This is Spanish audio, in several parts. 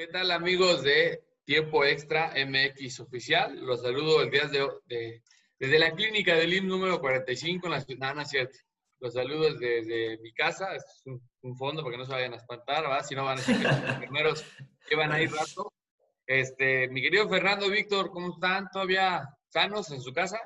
¿Qué tal amigos de Tiempo Extra MX Oficial? Los saludo el día de, de desde la clínica del IM número 45 en la ciudad, no, cierto. Los saludo desde, mi casa, es un, fondo para que no se vayan a espantar, ¿verdad? Si no van a ser los primeros que van a ir rato. Este, mi querido Fernando, Víctor, ¿cómo están? ¿Todavía sanos en su casa?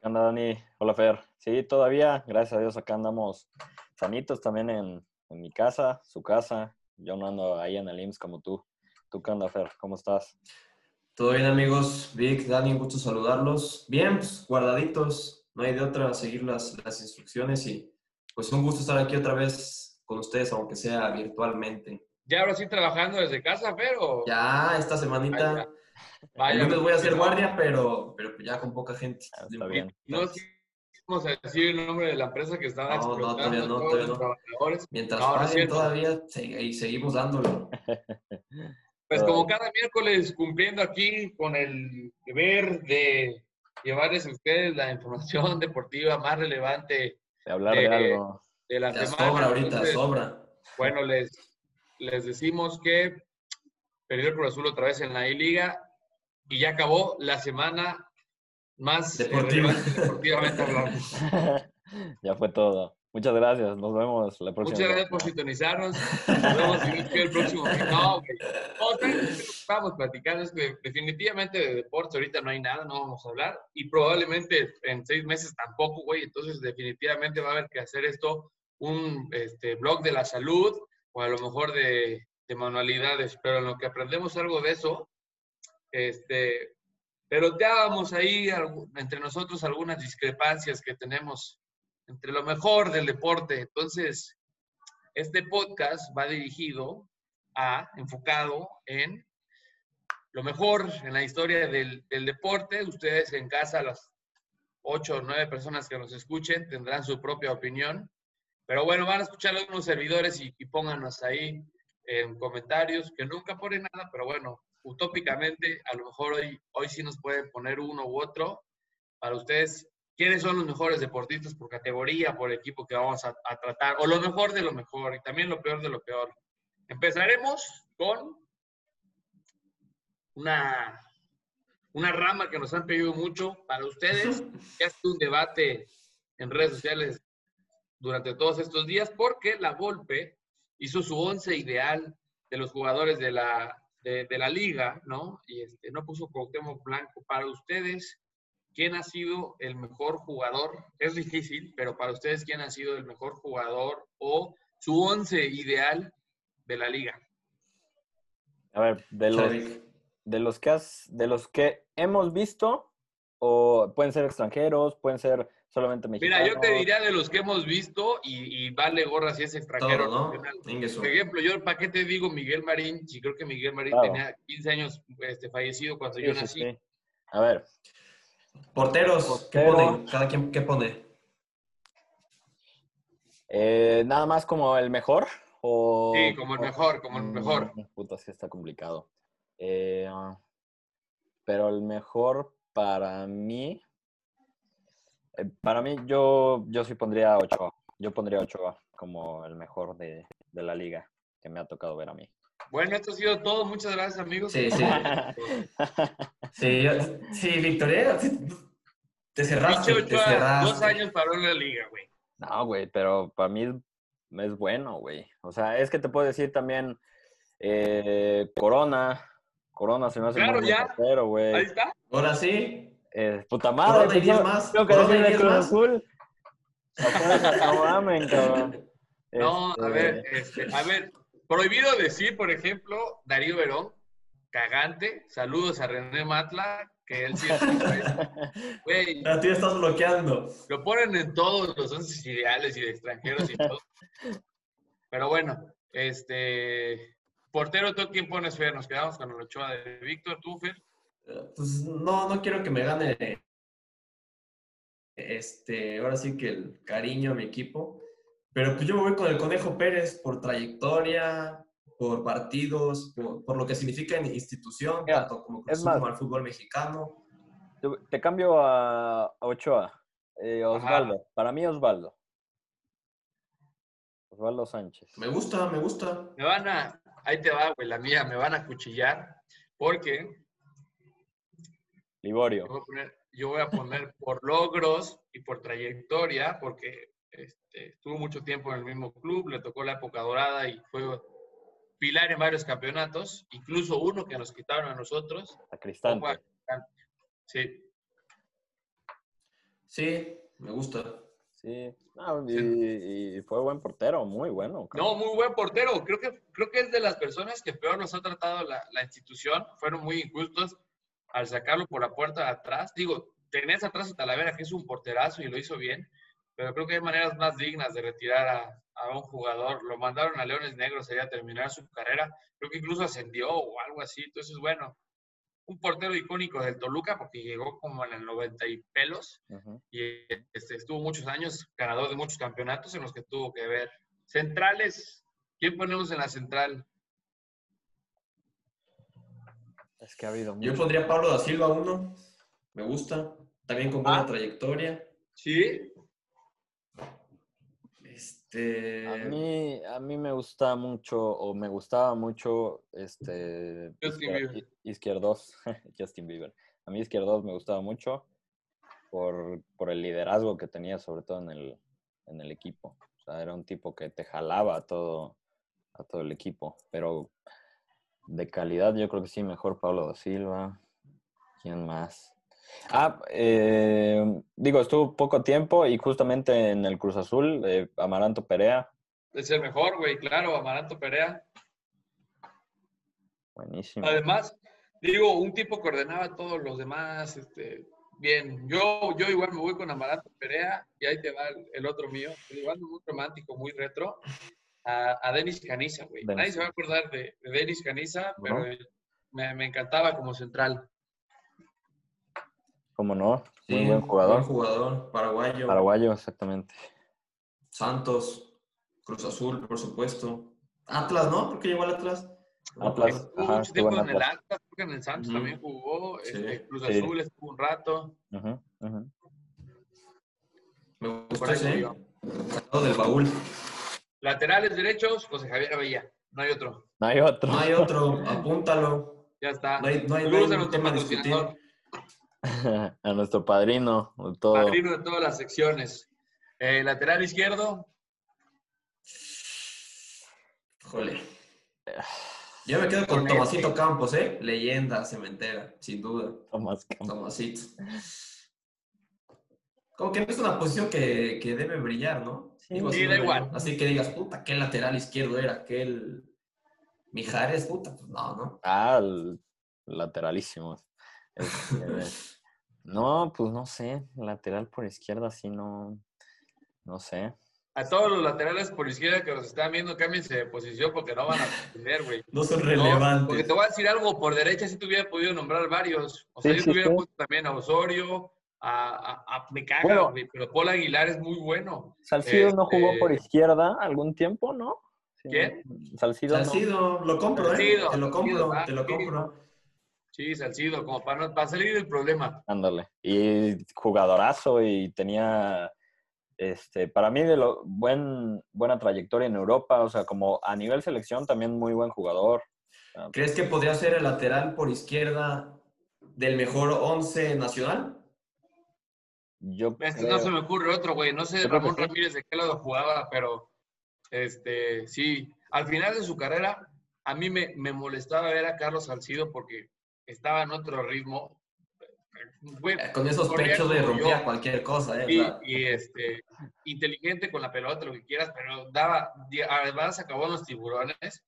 ¿Qué onda, Dani? Hola, Fer. Sí, todavía, gracias a Dios, acá andamos sanitos también en, en mi casa, su casa. Yo no ando ahí en el IMSS como tú. ¿Tú qué onda, Fer? ¿Cómo estás? Todo bien, amigos. Vic, Dani, un gusto saludarlos. Bien, pues, guardaditos. No hay de otra seguir las, las instrucciones y pues un gusto estar aquí otra vez con ustedes, aunque sea virtualmente. ¿Ya ahora sí trabajando desde casa, Fer? Ya, esta semanita. Vaya. El voy a hacer guardia, pero, pero pues ya con poca gente. Ah, está bien. No vamos a decir el nombre de la empresa que estaba no, no, todavía no, todavía no. Mientras paguen todavía y seguimos dándolo. Pues como cada miércoles cumpliendo aquí con el deber de llevarles a ustedes la información deportiva más relevante de hablar de, algo. de la ya Sobra ahorita, sobra. Bueno, les, les decimos que perdió el Cruz Azul otra vez en la I-Liga y ya acabó la semana más Deportiva. deportivamente hablando. ya fue todo. Muchas gracias. Nos vemos la próxima. Muchas gracias por sintonizarnos. Nos vemos el próximo. No, güey. Otra estamos platicando es que definitivamente de deportes ahorita no hay nada, no vamos a hablar. Y probablemente en seis meses tampoco, güey. Entonces, definitivamente va a haber que hacer esto un este, blog de la salud o a lo mejor de, de manualidades. Pero en lo que aprendemos algo de eso, este, pero vamos ahí entre nosotros algunas discrepancias que tenemos entre lo mejor del deporte. Entonces, este podcast va dirigido a, enfocado en lo mejor en la historia del, deporte. Ustedes en casa, las ocho o nueve personas que nos escuchen, tendrán su propia opinión. Pero bueno, van a escuchar a unos servidores y, y pónganos ahí en comentarios, que nunca ponen nada, pero bueno, utópicamente, a lo mejor hoy, hoy sí nos pueden poner uno u otro. Para ustedes, quiénes son los mejores deportistas por categoría, por equipo que vamos a, tratar, o lo mejor de lo mejor y también lo peor de lo peor. Empezaremos con una, una rama que nos han pedido mucho para ustedes, que ha sido un debate en redes sociales durante todos estos días, porque la Volpe hizo su once ideal de los jugadores de la, de, la liga, ¿no? Y este, no puso Cuauhtémoc Blanco para ustedes. ¿quién ha sido el mejor jugador? Es difícil, pero para ustedes, ¿quién ha sido el mejor jugador o su once ideal de la liga? A ver, de los, de los que has, de los que hemos visto, o pueden ser extranjeros, pueden ser solamente mexicanos. Mira, yo te diría de los que hemos visto y, vale gorra si es extranjero. ¿no? Por ejemplo, yo, ¿para qué te digo Miguel Marín? Si creo que Miguel Marín tenía 15 años este, fallecido cuando yo nací. A ver, Porteros, ¿qué pone? ¿Cada quien qué pone? Eh, nada más como el mejor. O, sí, como el mejor, como el mejor. puta, sí está complicado. Eh, pero el mejor para mí. Eh, para mí, yo, yo sí pondría Ochoa. Yo pondría Ochoa como el mejor de, de la liga que me ha tocado ver a mí. Bueno, esto ha sido todo. Muchas gracias, amigos. Sí, sí. sí, sí, Victoria, te cerraste, te cerraste. Dos años paró en la liga, güey. No, güey, pero para mí es, bueno, güey. O sea, es que te puedo decir también eh, Corona. Corona se me hace claro, ya. güey. Ahí está. Ahora sí. Eh, puta madre. Corona y pues, más. Creo que decir de Cruz Azul. No cabrón. No, a ver, este, a ver, Prohibido decir, por ejemplo, Darío Verón, cagante. Saludos a René Matla, que él sí es. Güey. A ti estás bloqueando. Lo ponen en todos los once ideales y de extranjeros y todo. Pero bueno, este. Portero, ¿tú quién pones, Fer? Nos quedamos con el Ochoa de Víctor, ¿tú, Fer? Pues no, no quiero que me gane. Este, ahora sí que el cariño a mi equipo. Pero pues yo me voy con el Conejo Pérez por trayectoria, por partidos, por, lo que significa en institución, tanto como, como al fútbol mexicano. Te, cambio a, Ochoa. Eh, Osvaldo. Para mí, Osvaldo. Osvaldo Sánchez. Me gusta, me gusta. Me van a, ahí te va, güey, la mía, me van a cuchillar, porque... Liborio. Yo voy a poner, por logros y por trayectoria, porque este, estuvo mucho tiempo en el mismo club, le tocó la época dorada y fue pilar en varios campeonatos, incluso uno que nos quitaron a nosotros. A Cristante. Sí. Sí, me gusta. Sí, y, fue buen portero, muy bueno. No, muy buen portero. Creo que, creo que es de las personas que peor nos ha tratado la, la institución. Fueron muy injustos al sacarlo por la puerta de atrás. Digo, tenés atrás a Talavera, que es un porterazo y lo hizo bien, pero creo que hay maneras más dignas de retirar a, a un jugador. Lo mandaron a Leones Negros allá a terminar su carrera. Creo que incluso ascendió o algo así. Entonces, bueno, un portero icónico del Toluca porque llegó como en el 90 y pelos y este, estuvo muchos años ganador de muchos campeonatos en los que tuvo que ver. Centrales, ¿quién ponemos en la central? Es que ha habido Yo pondría Pablo da Silva uno, me gusta, también con buena ah. trayectoria. Sí, este... A mí, a mí me gusta mucho, o me gustaba mucho, este... Justin Bieber. Izquierdos, Justin Bieber. A mí Izquierdos me gustaba mucho por, por, el liderazgo que tenía, sobre todo en el, en el equipo. O sea, era un tipo que te jalaba a todo, a todo el equipo. Pero de calidad yo creo que sí, mejor Pablo da Silva. ¿Quién más? Ah, eh, digo, estuvo poco tiempo y justamente en el Cruz Azul, eh, Amaranto Perea. Es el mejor, güey, claro, Amaranto Perea. Buenísimo. Además, digo, un tipo que ordenaba a todos los demás, este, bien. Yo, yo igual me voy con Amaranto Perea y ahí te va el, otro mío, igual muy romántico, muy retro, a, Denis Caniza, güey. Nadie se va a acordar de, Denis Caniza, pero me, me encantaba como central. ¿Cómo no? Muy buen jugador. Buen jugador, paraguayo. Paraguayo, exactamente. Santos, Cruz Azul, por supuesto. Atlas, ¿no? ¿Por qué llegó al Atlas? Atlas. Jugó mucho tiempo en el Atlas, creo que en el Santos también jugó. Este, Cruz Azul estuvo un rato. Me gustó ese, ¿eh? del baúl. Laterales derechos, José Javier Avella. No hay otro. No hay otro. No hay otro. Apúntalo. Ya está. No hay, no hay, no hay tema discutir. a nuestro padrino. Todo. Padrino de todas las secciones. Eh, lateral izquierdo. Jole. Yo me quedo con, Tomasito Campos, ¿eh? Leyenda cementera, sin duda. Tomás Campos. Tomasito. Como que no es una posición que, que debe brillar, ¿no? Sí, da igual. Así que digas, puta, ¿qué lateral izquierdo era? ¿Aquel Mijares? Puta, pues no, ¿no? Ah, lateralísimo. No, pues no sé. Lateral por izquierda, sí, no. No sé. A todos los laterales por izquierda que nos están viendo, cámbiense de posición porque no van a tener, güey. No son relevantes. porque te voy a decir algo, por derecha sí te hubiera podido nombrar varios. O sea, yo te hubiera puesto también a Osorio, a, a, me caga, pero Paul Aguilar es muy bueno. Salcido no jugó por este izquierda algún tiempo, ¿no? ¿Quién? Salcido. Salcido, lo compro, ¿eh? Te lo compro, te lo compro. Sí, Salcido, como para, para salir del problema. Ándale. Y jugadorazo y tenía, este, para mí, de lo buen, buena trayectoria en Europa. O sea, como a nivel selección también muy buen jugador. ¿Crees que podría ser el lateral por izquierda del mejor once nacional? Yo No se me ocurre otro, güey. No sé Ramón Ramírez de qué lado jugaba, pero este, sí. Al final de su carrera, a mí me, me molestaba ver a Carlos Salcido porque estaba en otro ritmo. Eh, con esos pechos de rompía cualquier cosa, ¿eh? Y, este, inteligente con la pelota, lo que quieras, pero daba, además acabó los tiburones.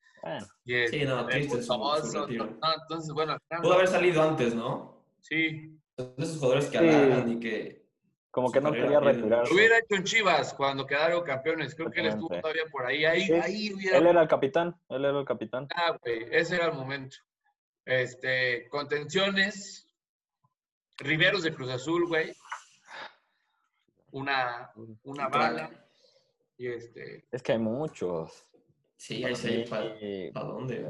sí, no, triste entonces, bueno. Pudo haber salido antes, ¿no? Sí. Esos jugadores que hablan y que... Como que no quería retirarse. Lo hubiera hecho en Chivas cuando quedaron campeones. Creo que él estuvo todavía por ahí. Ahí, ahí hubiera... Él era el capitán. Él era el capitán. Ah, güey. Ese era el momento. Este, contenciones, Riveros de Cruz Azul, güey. Una, una bala. Y este. Es que hay muchos. Sí, hay ¿para, dónde?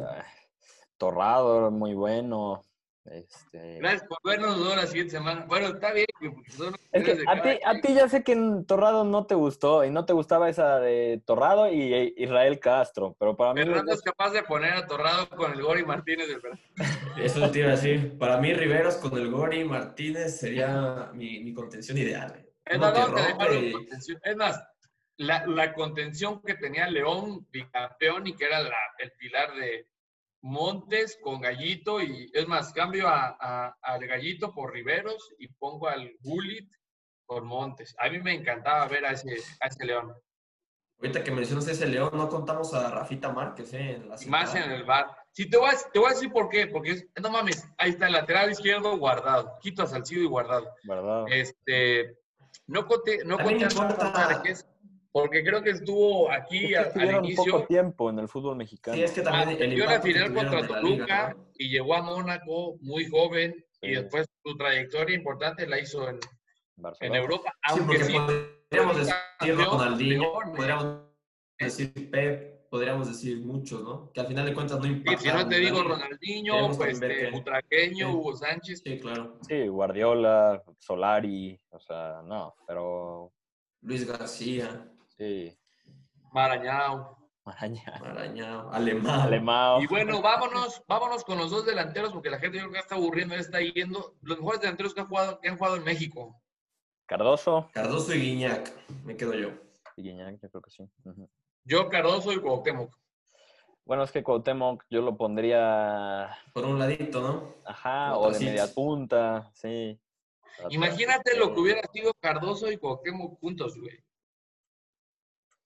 Torrado, muy bueno. Este... Gracias por vernos la siguiente semana. Bueno, está bien. Es que a, ti, a ti ya sé que en Torrado no te gustó y no te gustaba esa de Torrado y Israel Castro, pero para mí... Fernando es capaz de poner a Torrado con el Gori Martínez del Eso te iba a decir. Para mí Riveros con el Gori Martínez sería mi, mi contención ideal. Es, más, la, la, contención que tenía León, bicampeón, y que era la, el pilar de, Montes con Gallito y es más, cambio a, al Gallito por Riveros y pongo al Gullit por Montes. A mí me encantaba ver a ese, a ese León. Ahorita que mencionas ese León, no contamos a Rafita Márquez, ¿eh? En la Más en el bar. Sí, te voy, a, te voy a decir por qué, porque no mames, ahí está el lateral izquierdo guardado, Quito a Salcido y guardado. Guardado. Este, no conté, no conté a porque creo que estuvo aquí es que al inicio. poco tiempo en el fútbol mexicano. Sí, es que también ah, el la final contra Toluca y llegó a Mónaco muy joven y después su trayectoria importante la hizo en, en Europa. Aunque sí, podríamos decir Ronaldinho, podríamos decir Pep, podríamos decir muchos, ¿no? Que al final de cuentas no importa. si no te digo Ronaldinho, pues este, Utraqueño, Hugo Sánchez. Sí, claro. Sí, Guardiola, Solari, o sea, no, pero... Luis García. Sí. Marañao. Marañao. Marañao. Alemán. Y bueno, vámonos, vámonos con los dos delanteros, porque la gente yo creo que está aburriendo, está yendo. Los mejores delanteros que han jugado, que han jugado en México. Cardoso. Cardoso y Guiñac. Me quedo yo. Y Guiñac, yo creo que sí. Yo, Cardoso y Cuauhtémoc. Bueno, es que Cuauhtémoc yo lo pondría... Por un ladito, ¿no? Ajá, o de media punta, sí. Imagínate lo que hubiera sido Cardoso y Cuauhtémoc juntos, güey.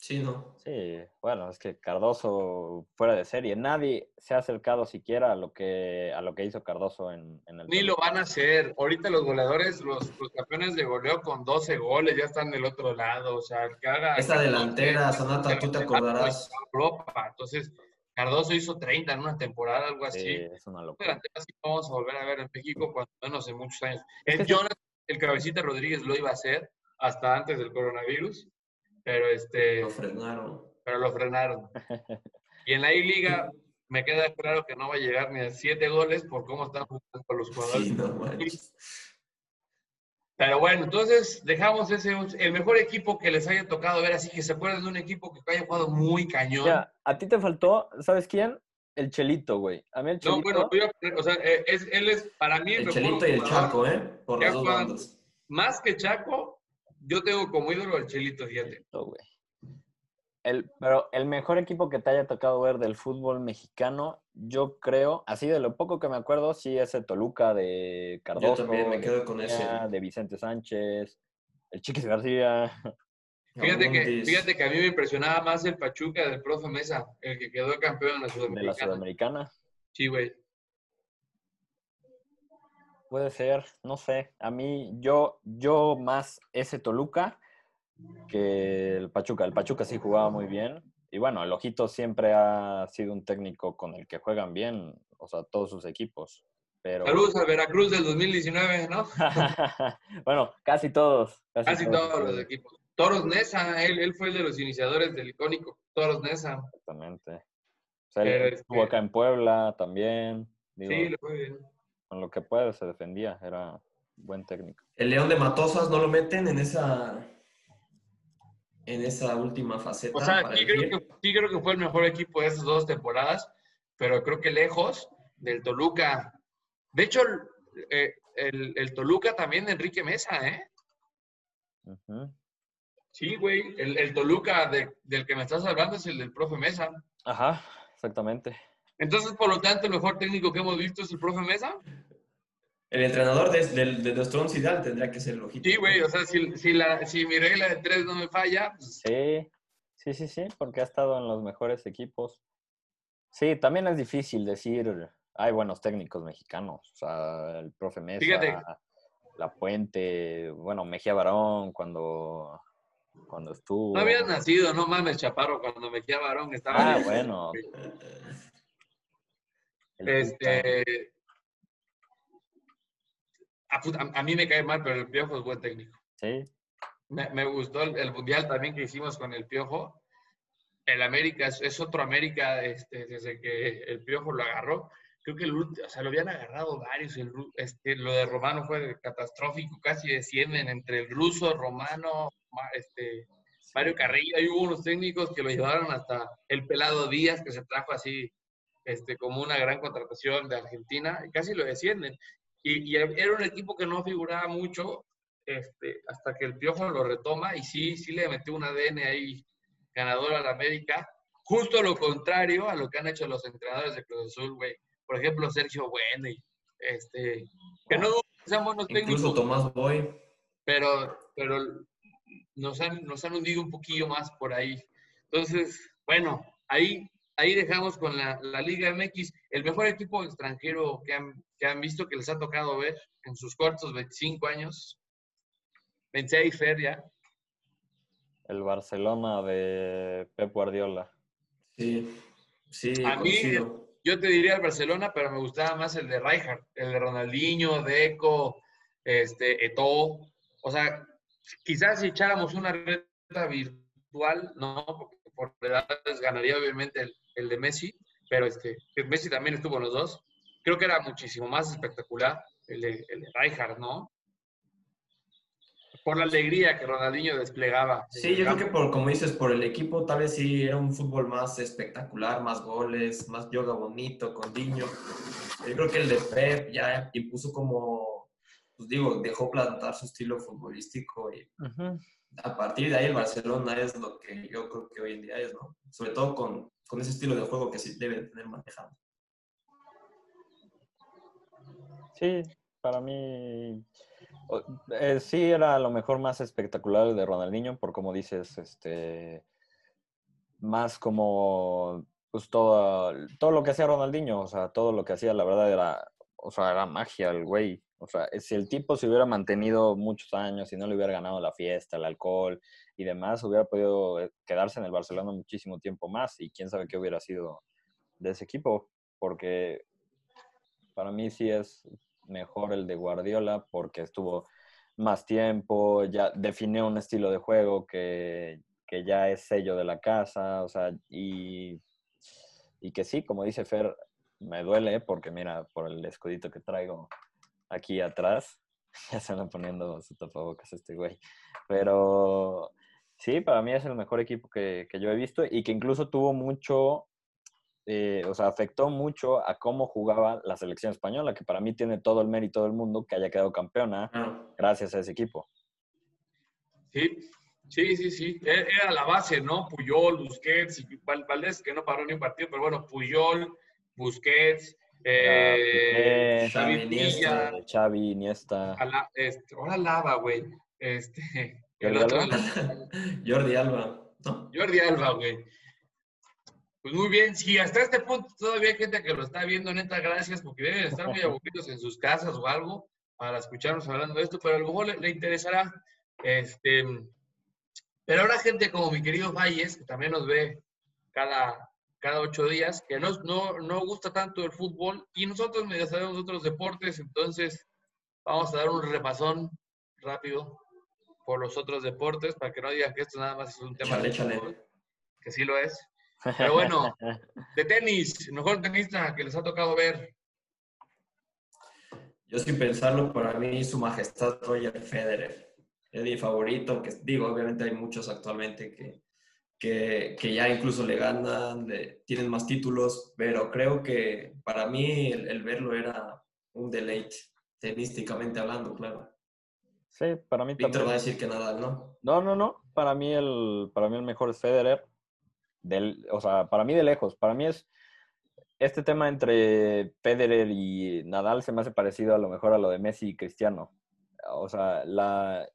Sí, ¿no? Sí, bueno, es que Cardoso fuera de serie. Nadie se ha acercado siquiera a lo que, a lo que hizo Cardoso en, en el... Ni lo van a hacer. Ahorita los goleadores, los, campeones de goleo con 12 goles ya están del otro lado. O sea, que haga... Esa delantera, Sonata, tú te acordarás. Europa. Entonces, Cardoso hizo 30 en una temporada, algo así. Sí, es una locura. Delantera sí vamos a volver a ver en México, cuando menos en muchos años. El Jonas, el cabecita Rodríguez lo iba a hacer hasta antes del coronavirus pero este... Lo frenaron. Pero lo frenaron. Y en la I-Liga me queda claro que no va a llegar ni a siete goles por cómo están jugando los jugadores. pero bueno, entonces dejamos ese el mejor equipo que les haya tocado ver, así que se acuerdan de un equipo que haya jugado muy cañón. Ya, a ti te faltó, ¿sabes quién? El Chelito, güey. A mí el Chelito. No, bueno, o sea, eh, es, él es para mí el, el Chelito y el Chaco, ¿eh? Por los dos bandos. Más que Chaco, yo tengo como ídolo al Chelito, fíjate. El, pero el mejor equipo que te haya tocado ver del fútbol mexicano, yo creo, así de lo poco que me acuerdo, sí es el Toluca de Cardoso. Yo también me quedo con ese. De Vicente Sánchez, el Chiquis García. Fíjate que, fíjate que a mí me impresionaba más el Pachuca del profe Mesa, el que quedó campeón en la Sudamericana. De la Sudamericana. Sí, güey. Puede ser, no sé. A mí, yo, yo más ese Toluca que el Pachuca. El Pachuca sí jugaba muy bien. Y bueno, el Ojito siempre ha sido un técnico con el que juegan bien, o sea, todos sus equipos. Pero... Saludos a Veracruz del 2019, ¿no? bueno, casi todos. Casi, todos, los equipos. Toros Nesa, él, él, fue el de los iniciadores del icónico Toros Nesa. Exactamente. O sea, él estuvo acá en Puebla también. sí, le fue bien con lo que puede se defendía, era buen técnico. El León de Matosas no lo meten en esa en esa última faceta. O sea, sí creo, que, creo, que, fue el mejor equipo de esas dos temporadas, pero creo que lejos del Toluca. De hecho, el, eh, Toluca también de Enrique Mesa, ¿eh? Sí, güey. El, Toluca del que me estás hablando es el del profe Mesa. Ajá, exactamente. Entonces, por lo tanto, el mejor técnico que hemos visto es el profe Mesa. El entrenador de, de, nuestro once ideal tendría que ser el ojito. Sí, güey, o sea, si, si, la, si mi regla de tres no me falla. Pues sí, sí, sí, sí, porque ha estado en los mejores equipos. Sí, también es difícil decir, hay buenos técnicos mexicanos, o sea, el profe Mesa, La Puente, bueno, Mejía Barón cuando, cuando estuvo. No habías nacido, no mames, Chaparro, cuando Mejía Barón estaba. Ah, bueno. Este, a, mí me cae mal, pero el Piojo es buen técnico. Sí. Me, gustó el, mundial también que hicimos con el Piojo. El América es, otro América este, desde que el Piojo lo agarró. creo que el, o sea, lo habían agarrado varios. El, este, lo de Romano fue catastrófico, casi descienden entre el ruso, Romano, este, Mario Carrillo. Ahí hubo unos técnicos que lo llevaron hasta el pelado Díaz, que se trajo así este, como una gran contratación de Argentina, y casi lo descienden. Y, y era un equipo que no figuraba mucho este, hasta que el Piojo lo retoma y sí, sí le metió un ADN ahí ganador a la América. Justo lo contrario a lo que han hecho los entrenadores de Cruz Azul, güey por ejemplo, Sergio Bueno, este, que no sean buenos técnicos. Incluso Tomás Boy. Pero, pero nos han, nos han hundido un poquillo más por ahí. Entonces, bueno, ahí, ahí dejamos con la, la Liga MX, el mejor equipo extranjero que han, que han visto, que les ha tocado ver en sus cortos 25 años. 26, Fer, ya. El Barcelona de Pep Guardiola. Sí, sí. A mí, yo te diría el Barcelona, pero me gustaba más el de Rijkaard, el de Ronaldinho, Deco, este, Eto'o. O sea, quizás si echáramos una reta virtual, no, porque por edades ganaría obviamente el, de Messi, pero este, Messi también estuvo en los dos. Creo que era muchísimo más espectacular el de, el de Rijkaard, ¿no? por la alegría que Ronaldinho desplegaba. Sí, yo creo que por, como dices, por el equipo tal vez sí era un fútbol más espectacular, más goles, más yoga bonito, con Diño. Yo creo que el de Pep ya impuso como, pues digo, dejó plantar su estilo futbolístico y a partir de ahí el Barcelona es lo que yo creo que hoy en día es, ¿no? Sobre todo con, con ese estilo de juego que sí debe tener manejado. Sí, para mí eh, sí, era lo mejor más espectacular el de Ronaldinho, por como dices, este, más como, pues todo, todo lo que hacía Ronaldinho, o sea, todo lo que hacía, la verdad era, o sea, era magia el güey. O sea, si el tipo se hubiera mantenido muchos años y no le hubiera ganado la fiesta, el alcohol y demás, hubiera podido eh, quedarse en el Barcelona muchísimo tiempo más y quién sabe qué hubiera sido de ese equipo, porque para mí sí es, mejor el de Guardiola porque estuvo más tiempo, ya definió un estilo de juego que, ya es sello de la casa, o sea, y, y que sí, como dice Fer, me duele porque mira, por el escudito que traigo aquí atrás, ya se van poniendo su tapabocas este güey, pero sí, para mí es el mejor equipo que, que yo he visto y que incluso tuvo mucho eh, o sea, afectó mucho a cómo jugaba la selección española, que para mí tiene todo el mérito del mundo que haya quedado campeona gracias a ese equipo. Sí, sí, sí, sí. E-, era la base, ¿no? Puyol, Busquets y Valdés, que no paró ni un partido, pero bueno, Puyol, Busquets, eh, Xavi, Iniesta, Xavi, Iniesta. Este, ahora Lava, güey. Este, Jordi Alba. Jordi Alba, güey. Pues muy bien, si hasta este punto todavía hay gente que lo está viendo, neta, gracias, porque deben estar muy aburridos en sus casas o algo para escucharnos hablando de esto, pero a lo mejor le, interesará. Este, pero ahora gente como mi querido Valles, que también nos ve cada, cada ocho días, que no, no, no gusta tanto el fútbol y nosotros medio sabemos otros deportes, entonces vamos a dar un repasón rápido por los otros deportes para que no digan que esto nada más es un tema de fútbol, que sí lo es. Pero bueno, de tenis, mejor tenista que les ha tocado ver. Yo sin pensarlo, para mí su majestad Roger Federer es mi favorito, que digo, obviamente hay muchos actualmente que, que, que ya incluso le ganan, tienen más títulos, pero creo que para mí el, verlo era un deleite, tenísticamente hablando, claro. Sí, para mí Víctor va a decir que nada, ¿no? No, no, no. Para mí el, para mí el mejor es Federer o sea, para mí de lejos, para mí es este tema entre Federer y Nadal se me hace parecido a lo mejor a lo de Messi y Cristiano. O sea, la,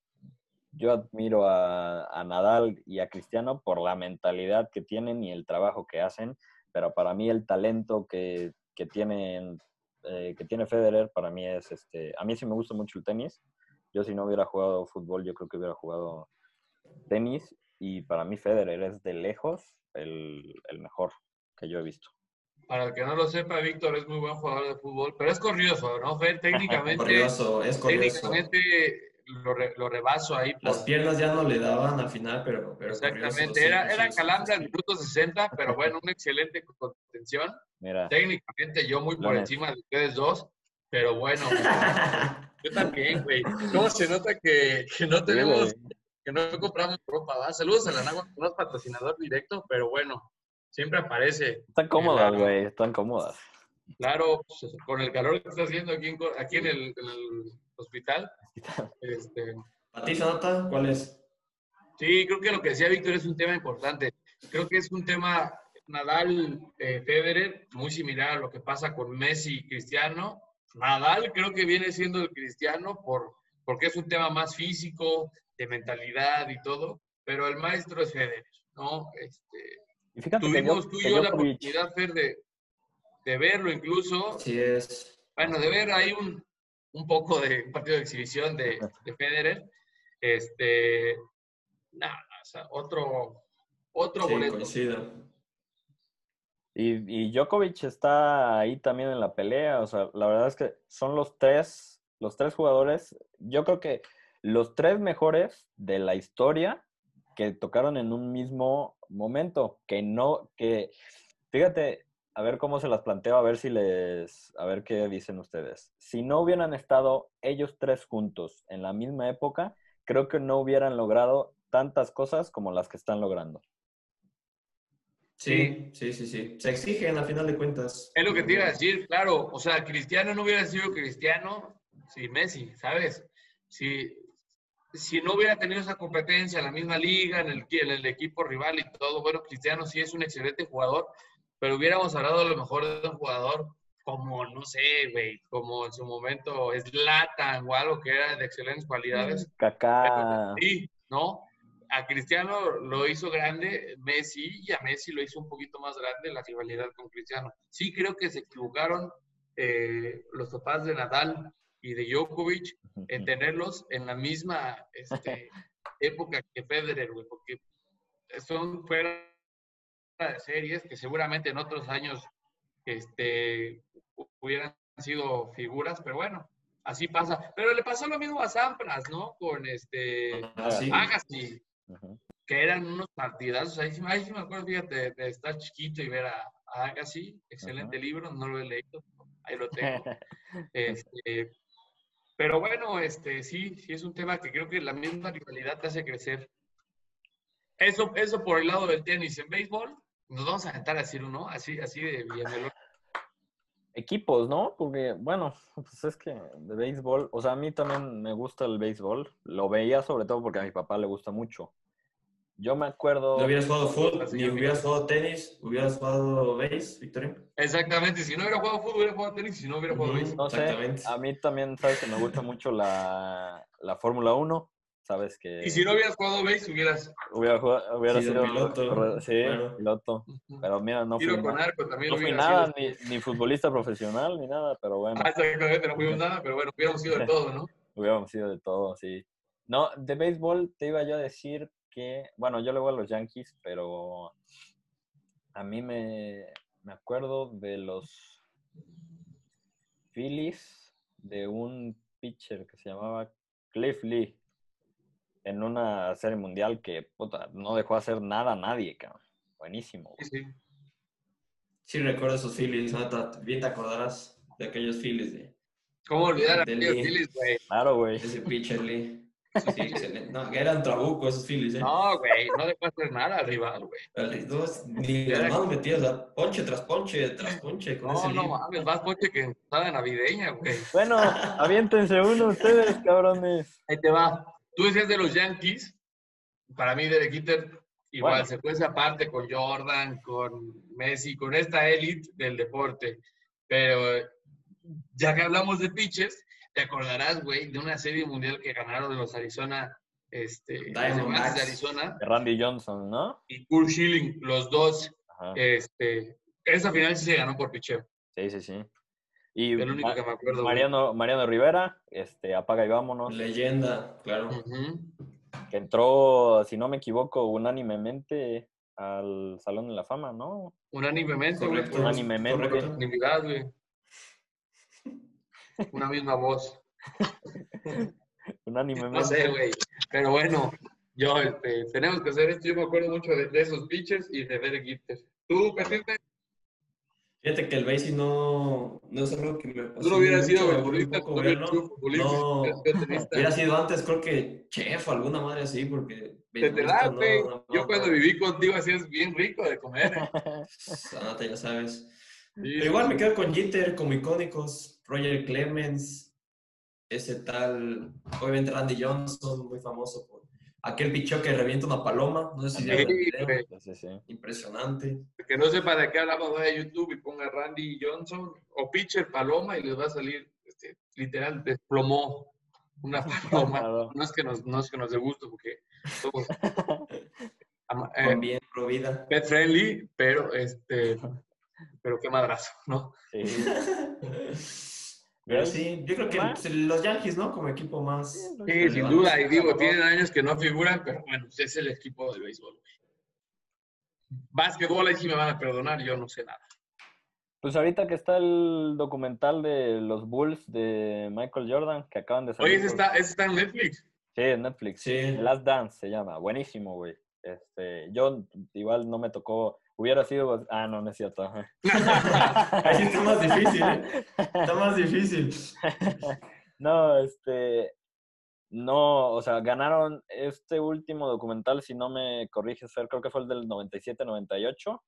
yo admiro a, Nadal y a Cristiano por la mentalidad que tienen y el trabajo que hacen, pero para mí el talento que, que tienen, eh, que tiene Federer, para mí es, este, a mí sí me gusta mucho el tenis. Yo si no hubiera jugado fútbol, yo creo que hubiera jugado tenis y para mí Federer es de lejos el, mejor que yo he visto. Para el que no lo sepa, Víctor es muy buen jugador de fútbol, pero es corrioso, ¿no? técnicamente, corrioso, es corrioso. técnicamente lo, rebaso ahí. Las piernas ya no le daban al final, pero... pero Exactamente, era, era Calandra en minuto 60, pero bueno, una excelente contención. Mira. Técnicamente yo muy por encima de ustedes dos, pero bueno, yo también, güey. ¿Cómo se nota que, que no tenemos, que no compramos ropa? ¿va? Saludos a la Nagua, no es patrocinador directo, pero bueno, siempre aparece. Están cómodas, güey, están cómodas. Claro, pues, con el calor que está haciendo aquí en, aquí en, el, hospital. Este, ¿A ti, Sanata? ¿Cuál es? Sí, creo que lo que decía Víctor es un tema importante. Creo que es un tema Nadal, eh, Federer, muy similar a lo que pasa con Messi y Cristiano. Nadal creo que viene siendo el Cristiano por, porque es un tema más físico, de mentalidad y todo, pero el maestro es Federer, ¿no? Este, y fíjate tuvimos tú y yo la oportunidad, Fer, de, de verlo incluso. Sí es. Bueno, de ver ahí un, un poco de un partido de exhibición de, de Federer. Este, nada, o sea, otro, otro boleto. Y, y Djokovic está ahí también en la pelea. O sea, la verdad es que son los tres, los tres jugadores. Yo creo que los tres mejores de la historia que tocaron en un mismo momento. Que no, que, fíjate, a ver cómo se las planteo, a ver si les, a ver qué dicen ustedes. Si no hubieran estado ellos tres juntos en la misma época, creo que no hubieran logrado tantas cosas como las que están logrando. Sí, sí, sí, sí. Se exigen a final de cuentas. Es lo que te iba a decir, claro. O sea, Cristiano no hubiera sido Cristiano si Messi, ¿sabes? Si, si no hubiera tenido esa competencia en la misma liga, en el, en el equipo rival y todo, bueno, Cristiano sí es un excelente jugador, pero hubiéramos hablado a lo mejor de un jugador como, no sé, güey, como en su momento Zlatan o algo que era de excelentes cualidades. Kaká. Sí, ¿no? A Cristiano lo hizo grande Messi y a Messi lo hizo un poquito más grande la rivalidad con Cristiano. Sí creo que se equivocaron eh, los papás de Nadal y de Djokovic en tenerlos en la misma este, época que Federer, güey, porque son, fueron de series que seguramente en otros años este, hubieran sido figuras, pero bueno, así pasa. Pero le pasó lo mismo a Sampras, ¿no? Con este Agassi, que eran unos partidazos. Ahí, ahí sí me acuerdo, fíjate, de, estar chiquito y ver a, Agassi, excelente libro, no lo he leído, ahí lo tengo. este, pero bueno, este, sí, sí es un tema que creo que la misma rivalidad te hace crecer. Eso, eso por el lado del tenis. En béisbol, nos vamos a sentar a decir uno, así, así de Villamelón. Equipos, ¿no? Porque, bueno, pues es que de béisbol, o sea, a mí también me gusta el béisbol. Lo veía sobre todo porque a mi papá le gusta mucho. Yo me acuerdo. ¿No hubieras jugado fútbol? ¿Ni hubieras jugado tenis? ¿Hubieras jugado béis, Victoria? Exactamente. Si no hubiera jugado fútbol, hubiera jugado tenis. Si no hubiera jugado béis. No sé. A mí también, sabes que me gusta mucho la, la Fórmula 1 sabes que... Y si no hubieras jugado base, hubieras... Hubiera, jugado, hubiera sido piloto. Sí, piloto. Pero mira, no fui, con arco, también no fui nada, ni, ni, futbolista profesional, ni nada, pero bueno. Ah, exactamente, no fuimos nada, pero bueno, hubiéramos sido de todo, ¿no? hubiéramos sido de todo, sí. No, de béisbol te iba yo a decir que, bueno, yo le voy a los Yankees, pero a mí me, me acuerdo de los Phillies, de un pitcher que se llamaba Cliff Lee en una serie mundial que puta, no dejó hacer nada a nadie, cabrón. Buenísimo. Sí, sí. Sí, recuerdo esos Phillies, ¿no? Bien te acordarás de aquellos Phillies de. ¿Cómo olvidar a aquellos Phillies, güey? Claro, güey. Ese pitcher Lee. Sí, excelente. No, que eran trabuco esos Phillies, ¿eh? No, güey, no dejó hacer nada al rival, güey. ni las manos metidas, ponche tras ponche tras ponche. Con no, ese no mames, más ponche que en navideña, güey. Bueno, aviéntense uno ustedes, cabrones. Ahí te va. Tú decías de los Yankees, para mí Derek Jeter igual se puede aparte con Jordan, con Messi, con esta élite del deporte. Pero ya que hablamos de pitches, te acordarás, güey, de una serie mundial que ganaron los Arizona, este, Diamondbacks de Arizona. Randy Johnson, ¿no? Y Kurt Schilling, los dos. Este, esa final sí se ganó por picheo. Sí, sí, sí. Y el único que me acuerdo. Mariano, Mariano Rivera, este, apaga y vámonos. Leyenda, claro. Que entró, si no me equivoco, unánimemente al Salón de la Fama, ¿no? Unánimemente, Correcto. Unánimemente. Unanimidad, güey. Una misma voz. Unánimemente. No sé, güey. Pero bueno, yo, este, tenemos que hacer esto. Yo me acuerdo mucho de, esos pitchers y de Derek Gitter. ¿Tú, Petite? Fíjate que el Basie no, no es algo que me pasó. no hubiera sido futbolista, no, hubiera sido antes, creo que chef o alguna madre así, porque... Te te da. Yo cuando viví contigo hacías bien rico de comer. ya sabes. Pero igual me quedo con Jeter como icónicos, Roger Clemens, ese tal, obviamente Randy Johnson, muy famoso por aquel picheo que revienta una paloma, no sé si sí, sí, impresionante. Que no sepa de qué hablamos de YouTube y ponga Randy Johnson o pitcher paloma y les va a salir, este, literal, desplomó una paloma. No es que nos, no es que nos dé gusto porque somos eh, bien vida. pet friendly, pero este, pero qué madrazo, ¿no? Sí. Pero sí, yo creo que los Yankees, ¿no? Como equipo más. Sí, sin duda. Y digo, tienen años que no figuran, pero bueno, es el equipo de béisbol, güey. Básquetbol ahí sí me van a perdonar, yo no sé nada. Pues ahorita que está el documental de los Bulls de Michael Jordan, que acaban de salir. Oye, ese está, ese está en Netflix. Sí, en Netflix. Sí. Last Dance se llama. Buenísimo, güey. Este, yo igual no me tocó Hubiera sido. Ah, no, no es cierto. Ahí está más difícil, ¿eh? Está más difícil. no, este. No, o sea, ganaron este último documental, si no me corriges, creo que fue el del 97-98.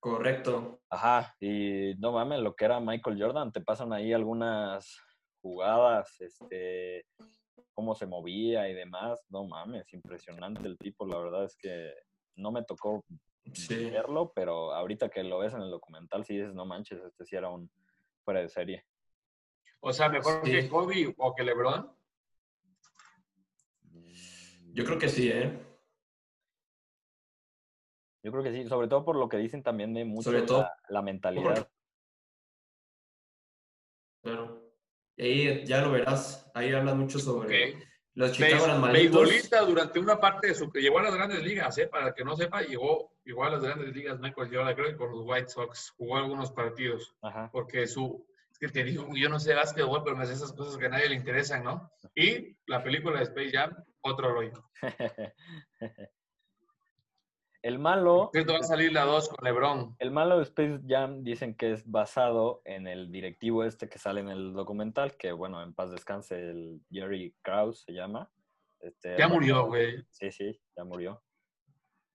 Correcto. Ajá, y no mames, lo que era Michael Jordan, te pasan ahí algunas jugadas, este, cómo se movía y demás. No mames, impresionante el tipo, la verdad es que no me tocó verlo, pero ahorita que lo ves en el documental, sí dices, no manches, este sí era un fuera de serie. O sea, mejor que Kobe o que LeBron. Yo creo que sí, ¿eh? Yo creo que sí, sobre todo por lo que dicen también de mucho la, mentalidad. Claro. Y ahí ya lo verás, ahí hablan mucho sobre los Chicago Beisbolista durante una parte de su que llegó a las grandes ligas, ¿eh? para el que no sepa, llegó, llegó a las grandes ligas Michael Jordan, creo que con los White Sox, jugó algunos partidos. Porque su, es que te digo, yo no sé básquetbol, pero me hace esas cosas que a nadie le interesan, ¿no? Y la película de Space Jam, otro rollo. El malo. Esto va a salir la 2 con LeBron. El malo de Space Jam dicen que es basado en el directivo este que sale en el documental, que bueno, en paz descanse, el Jerry Krause se llama. Este, ya murió, güey. Sí, sí, ya murió.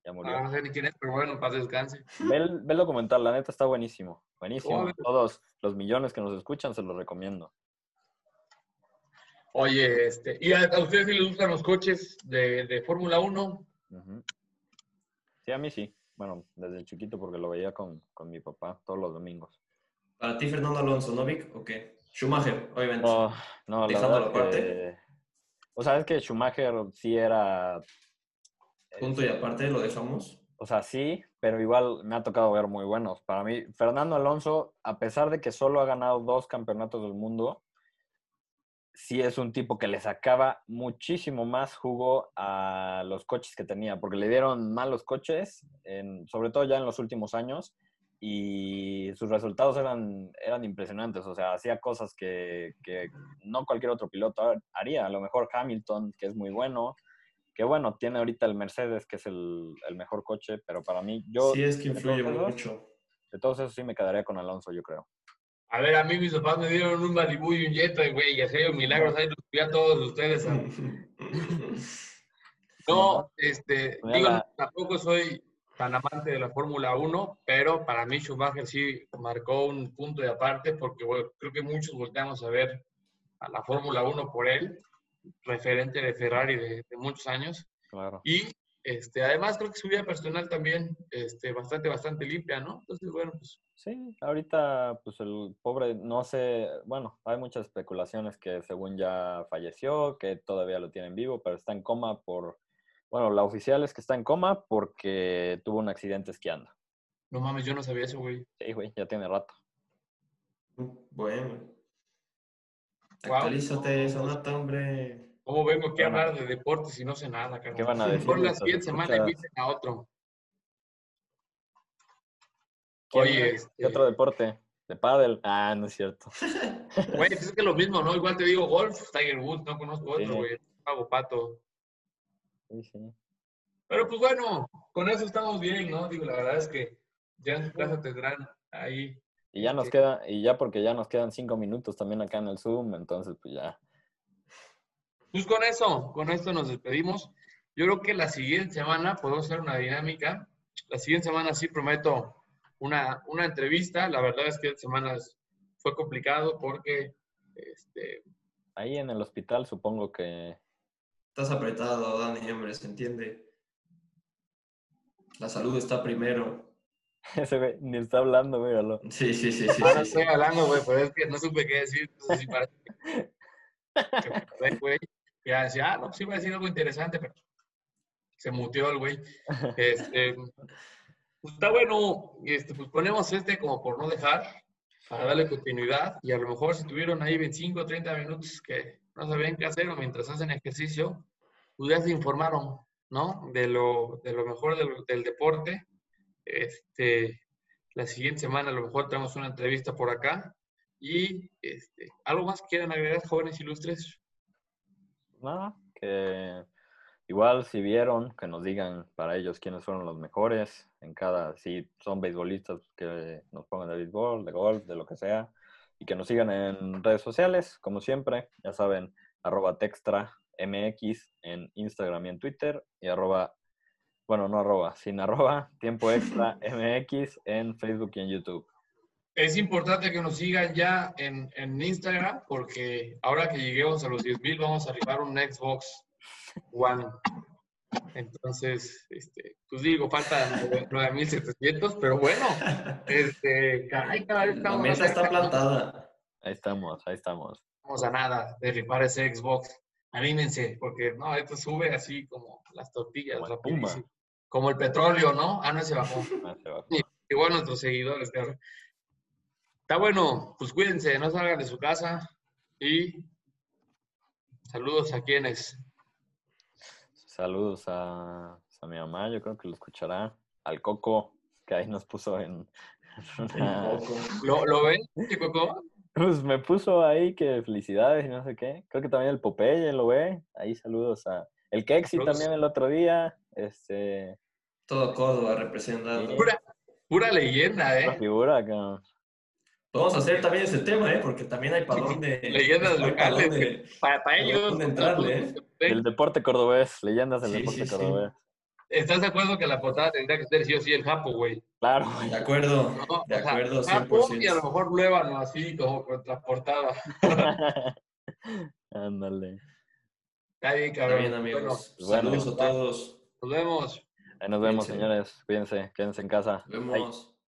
Ya murió. Ah, no sé ni quién es, pero bueno, en paz descanse. Ve el, documental, la neta está buenísimo. Buenísimo. Todos los millones que nos escuchan se los recomiendo. Oye, este, ¿y a, ustedes si les gustan los coches de, de Fórmula 1? Sí, a mí sí. Bueno, desde chiquito porque lo veía con, mi papá todos los domingos. ¿Para ti Fernando Alonso, no Vic? ¿O qué? Schumacher, obviamente. No, no, la verdad que... O sea, es que Schumacher sí era... Punto y aparte lo dejamos. O sea, sí, pero igual me ha tocado ver muy buenos. Para mí, Fernando Alonso, a pesar de que solo ha ganado dos campeonatos del mundo, sí es un tipo que le sacaba muchísimo más jugo a los coches que tenía, porque le dieron malos coches, sobre todo ya en los últimos años, y sus resultados eran, eran impresionantes, o sea, hacía cosas que, no cualquier otro piloto haría, a lo mejor Hamilton, que es muy bueno, que bueno, tiene ahorita el Mercedes, que es el, mejor coche, pero para mí, yo... Sí, es que influye mucho. De todos esos sí me quedaría con Alonso, yo creo. A ver, a mí mis papás me dieron un Malibu y un Jetta, güey, y así milagros, ahí los vi a todos ustedes. No, este, digo, tampoco soy tan amante de la Fórmula 1, pero para mí Schumacher sí marcó un punto de aparte porque creo que muchos volteamos a ver a la Fórmula 1 por él, referente de Ferrari de, de muchos años. Claro. Y este, además, creo que su vida personal también, este, bastante, bastante limpia, ¿no? Entonces, bueno, pues. Sí, ahorita, pues el pobre, no sé, bueno, hay muchas especulaciones que según ya falleció, que todavía lo tienen vivo, pero está en coma por, bueno, la oficial es que está en coma porque tuvo un accidente esquiando. No mames, yo no sabía eso, güey. Sí, güey, ya tiene rato. Bueno. Actualízate, sonata, hombre. ¿Cómo vengo aquí a hablar de deportes y no sé nada, carnal? ¿Qué van a decir? Por la siguiente semana inviten a otro. Oye, este... ¿qué otro deporte? De pádel. Ah, no es cierto. Güey, pues es que lo mismo, ¿no? Igual te digo golf, Tiger Woods, no conozco otro, güey. Pago pato. Sí, sí. Pero pues bueno, con eso estamos bien, ¿no? Digo, la verdad es que ya en su casa tendrán ahí. Y ya nos queda, y ya porque ya nos quedan cinco minutos también acá en el Zoom, entonces pues ya. Pues con eso, con esto nos despedimos. Yo creo que la siguiente semana podemos hacer una dinámica. La siguiente semana sí prometo una, una entrevista. La verdad es que esta semana fue complicado porque... Este... Ahí en el hospital supongo que... Estás apretado, Dani, hombre, se entiende. La salud está primero. Ese güey ni está hablando, míralo. Sí, sí, sí, sí. Ahora estoy hablando, güey, pero es que no supe qué decir. Entonces sí güey. Ya decía, ah, no, sí va a decir algo interesante, pero se muteó el güey. Este, pues está bueno, este, pues ponemos este como por no dejar, para darle continuidad, y a lo mejor si tuvieron ahí 25 o 30 minutos que no sabían qué hacer o mientras hacen ejercicio, pues ya se informaron, ¿no? De lo, de lo mejor del, del deporte. Este, la siguiente semana a lo mejor tenemos una entrevista por acá. Y este, ¿algo más quieren agregar, jóvenes ilustres? Nada, que Igual si vieron, que nos digan para ellos quiénes fueron los mejores en cada, si son beisbolistas, que nos pongan de béisbol, de golf, de lo que sea, y que nos sigan en redes sociales, como siempre, ya saben, arroba textra mx en Instagram y en Twitter, y arroba, bueno, no arroba, sin arroba, tiempo extra mx en Facebook y en YouTube. Es importante que nos sigan ya en, en Instagram, porque ahora que lleguemos a los 10.000 vamos a arribar un Xbox One. Entonces, este, pues digo, faltan 9.700, pero bueno, este, cada vez estamos... La mesa está plantada. Ahí estamos, ahí estamos. Vamos a nada de rifar ese Xbox. Anímense, porque no, esto sube así como las tortillas, como, como el petróleo, ¿no? Ah, no, se bajó. Ah, se bajó. Igual nuestros seguidores, Está bueno, pues cuídense, no salgan de su casa y saludos a quienes Saludos a, mi mamá, yo creo que lo escuchará. Al Coco, que ahí nos puso en... ¿Lo, ¿Lo ven, Coco? Pues me puso ahí que felicidades y no sé qué. Creo que también el Popeye lo ve. Ahí saludos a... El Kexi también el otro día. Este... Todo Córdoba representando. Pura, pura leyenda, ¿eh? La figura, que... Vamos a hacer también ese tema, ¿eh? Porque también hay para dónde... Leyendas locales. Para, para, ellos... entrarle, ¿eh? El deporte cordobés, leyendas del deporte cordobés. ¿Estás de acuerdo que la portada tendría que ser sí o sí el Japo, güey? Claro, güey. De acuerdo, de acuerdo, 100%. y a lo mejor Luébano, así como contraportada. Ándale. Está bien, cabrón. Está bien, amigos. Saludos a todos. Nos vemos. Ahí nos vemos, señores. Cuídense, quédense en casa. Nos vemos.